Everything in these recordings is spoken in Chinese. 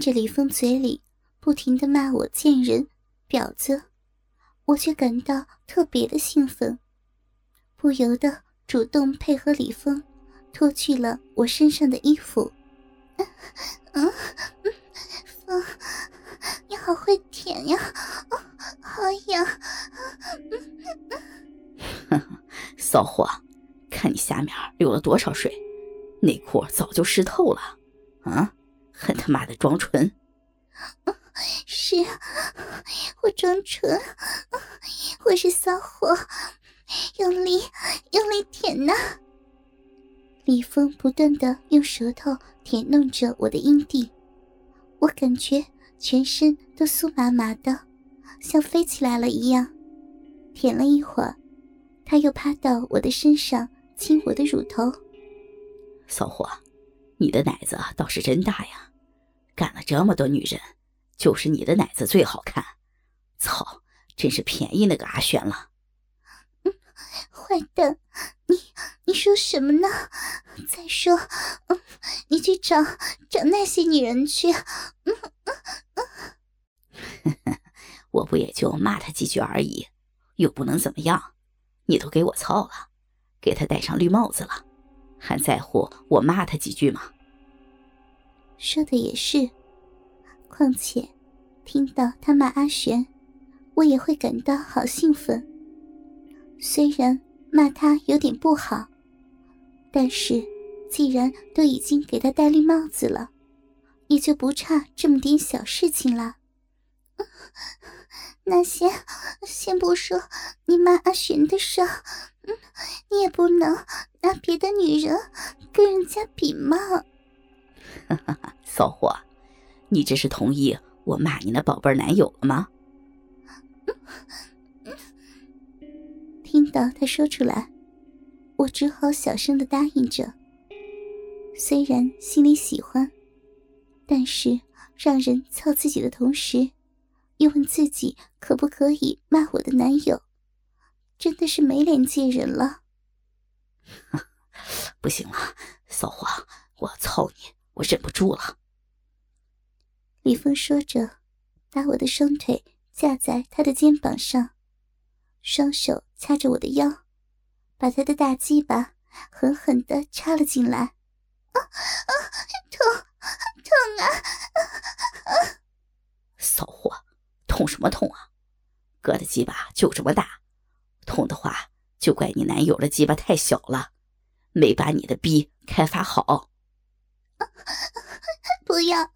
着李峰嘴里不停的骂我贱人、婊子，我却感到特别的兴奋，不由得主动配合李峰，脱去了我身上的衣服。嗯，风，你好会舔呀，好痒。骚货，看你下面流了多少水，内裤早就湿透了。啊，很他妈的装纯。是，我装纯，我是骚货，用力用力舔呐。李峰不断的用舌头舔弄着我的阴蒂，我感觉全身都酥麻麻的，像飞起来了一样。舔了一会儿，他又趴到我的身上亲我的乳头。骚货，你的奶子倒是真大呀！干了这么多女人，就是你的奶子最好看。操，真是便宜那个阿轩了。坏蛋，你你说什么呢？再说，嗯，你去找找那些女人去。嗯嗯嗯，我不也就骂他几句而已，又不能怎么样。你都给我操了，给他戴上绿帽子了，还在乎我骂他几句吗？说的也是，况且听到他骂阿玄，我也会感到好兴奋。虽然。骂他有点不好，但是既然都已经给他戴绿帽子了，也就不差这么点小事情了。那先先不说你骂阿玄的事，嗯，你也不能拿别的女人跟人家比嘛。哈哈，骚货，你这是同意我骂你那宝贝男友了吗？听到他说出来，我只好小声的答应着。虽然心里喜欢，但是让人操自己的同时，又问自己可不可以骂我的男友，真的是没脸见人了。不行了，骚货，我要操你，我忍不住了。李峰说着，把我的双腿架在他的肩膀上。双手掐着我的腰，把他的大鸡巴狠狠的插了进来。啊啊！痛，痛啊！骚货，痛什么痛啊？哥的鸡巴就这么大，痛的话就怪你男友的鸡巴太小了，没把你的逼开发好。不要，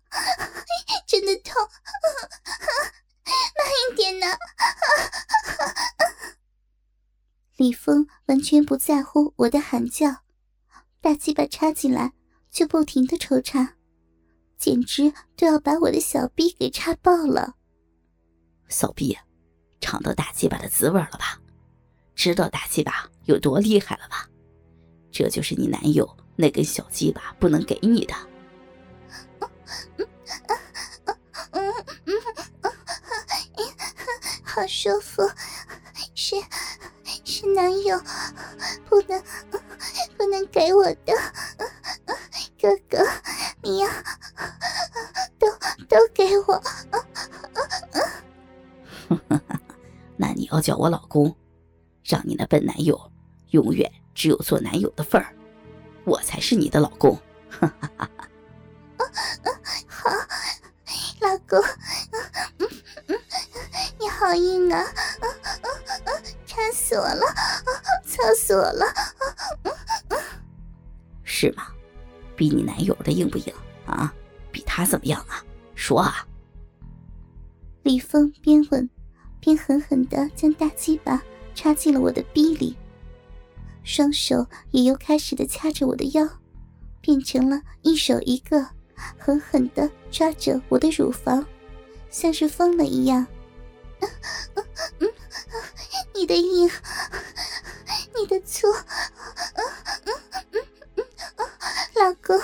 真的痛，慢一点呢。李峰完全不在乎我的喊叫，大鸡巴插进来就不停的抽插，简直都要把我的小逼给插爆了。小逼，尝到大鸡巴的滋味了吧？知道大鸡巴有多厉害了吧？这就是你男友那根小鸡巴不能给你的。好舒服，是。是男友不能不能给我的，哥哥，你要都都给我。那你要叫我老公，让你那笨男友永远只有做男友的份儿，我才是你的老公。哈哈哈哈好，老公，嗯嗯你好硬啊！啊啊啊馋死我了，操死我了！是吗？比你男友的硬不硬啊？比他怎么样啊？说啊！李峰边问边狠狠的将大鸡巴插进了我的逼里，双手也又开始的掐着我的腰，变成了一手一个，狠狠的抓着我的乳房，像是疯了一样。你的硬，你的粗，老公，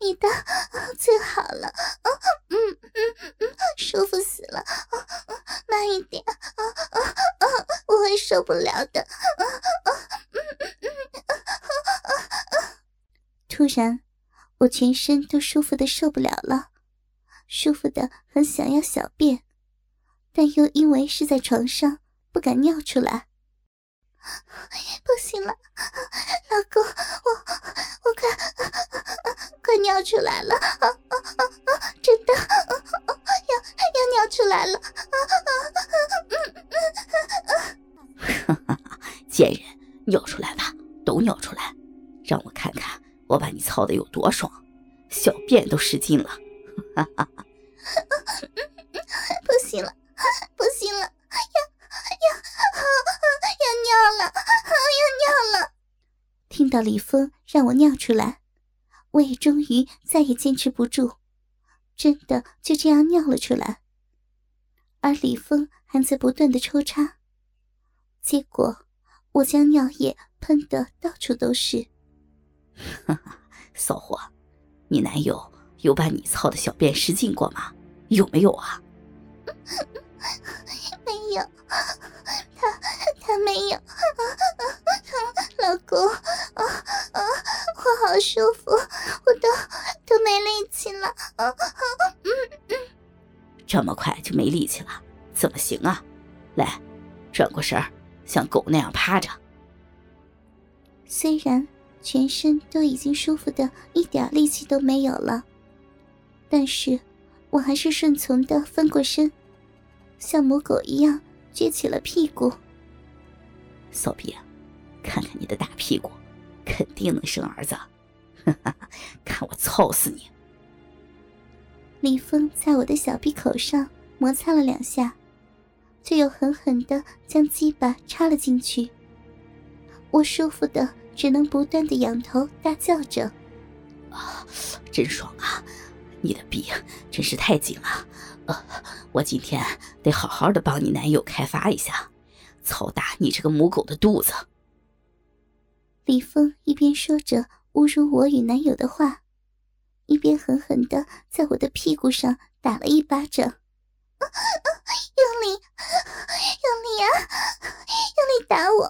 你的最好了，不了的。突然，我全。身都舒服的受不了了，舒服的很想要小便，但又因为是在床上，不敢尿出来。不行了，老公，我我快快尿出来了，真的，要要尿出来了，贱人，尿出来吧，都尿出来，让我看看我把你操的有多爽，小便都失禁了，哈哈哈！不行了，不行了，要要。要尿了，要尿了！听到李峰让我尿出来，我也终于再也坚持不住，真的就这样尿了出来。而李峰还在不断的抽插，结果我将尿液喷得到处都是。哈哈，骚货，你男友有把你操的小便失禁过吗？有没有啊？没有。他没有，老公，啊啊，我好舒服，我都都没力气了，啊啊嗯嗯，这么快就没力气了，怎么行啊？来，转过身儿，像狗那样趴着。虽然全身都已经舒服的一点力气都没有了，但是我还是顺从的翻过身，像母狗一样撅起了屁股。骚逼，看看你的大屁股，肯定能生儿子！看我操死你！李峰在我的小臂口上摩擦了两下，却又狠狠的将鸡巴插了进去。我舒服的只能不断的仰头大叫着：“啊，真爽啊！你的臂真是太紧了，呃，我今天得好好的帮你男友开发一下。”操大你这个母狗的肚子！李峰一边说着侮辱我与男友的话，一边狠狠的在我的屁股上打了一巴掌，用力，用力啊，用力打我，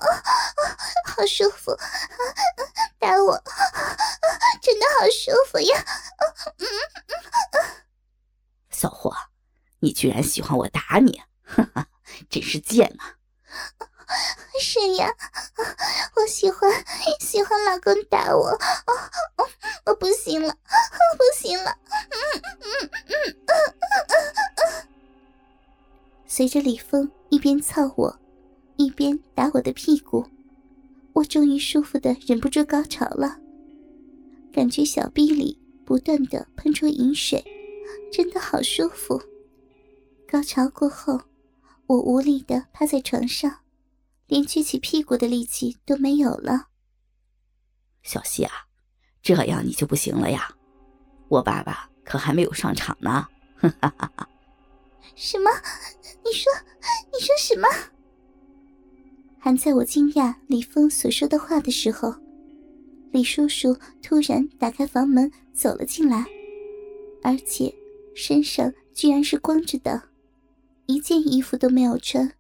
好舒服，打我，真的好舒服呀！小霍，你居然喜欢我打你，哈哈，真是贱啊！是呀，我喜欢喜欢老公打我，哦我不行了，不行了。随着李峰一边操我，一边打我的屁股，我终于舒服的忍不住高潮了，感觉小臂里不断的喷出饮水，真的好舒服。高潮过后。我无力的趴在床上，连撅起屁股的力气都没有了。小西啊，这样你就不行了呀！我爸爸可还没有上场呢。哈哈哈哈什么？你说，你说什么？还在我惊讶李峰所说的话的时候，李叔叔突然打开房门走了进来，而且身上居然是光着的。一件衣服都没有穿，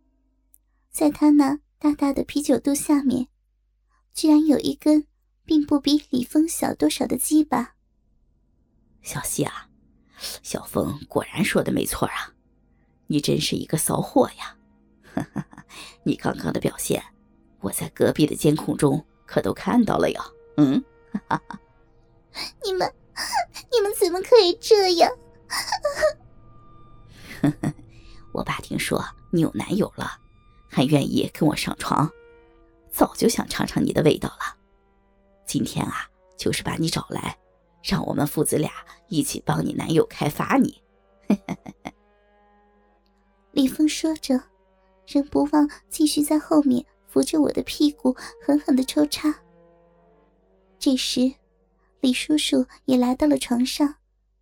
在他那大大的啤酒肚下面，居然有一根并不比李峰小多少的鸡巴。小希啊，小峰果然说的没错啊，你真是一个骚货呀！你刚刚的表现，我在隔壁的监控中可都看到了呀。嗯，你们，你们怎么可以这样？我爸听说你有男友了，还愿意跟我上床，早就想尝尝你的味道了。今天啊，就是把你找来，让我们父子俩一起帮你男友开发你。李峰说着，仍不忘继续在后面扶着我的屁股，狠狠的抽插。这时，李叔叔也来到了床上，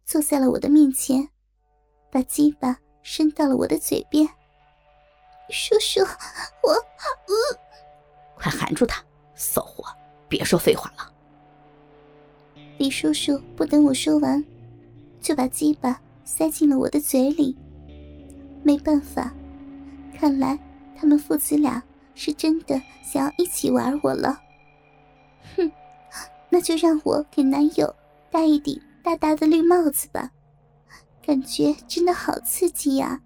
坐在了我的面前，把鸡巴。伸到了我的嘴边，叔叔，我，嗯，快含住他，骚货，别说废话了。李叔叔不等我说完，就把鸡巴塞进了我的嘴里。没办法，看来他们父子俩是真的想要一起玩我了。哼，那就让我给男友戴一顶大大的绿帽子吧，感觉真的好刺激呀！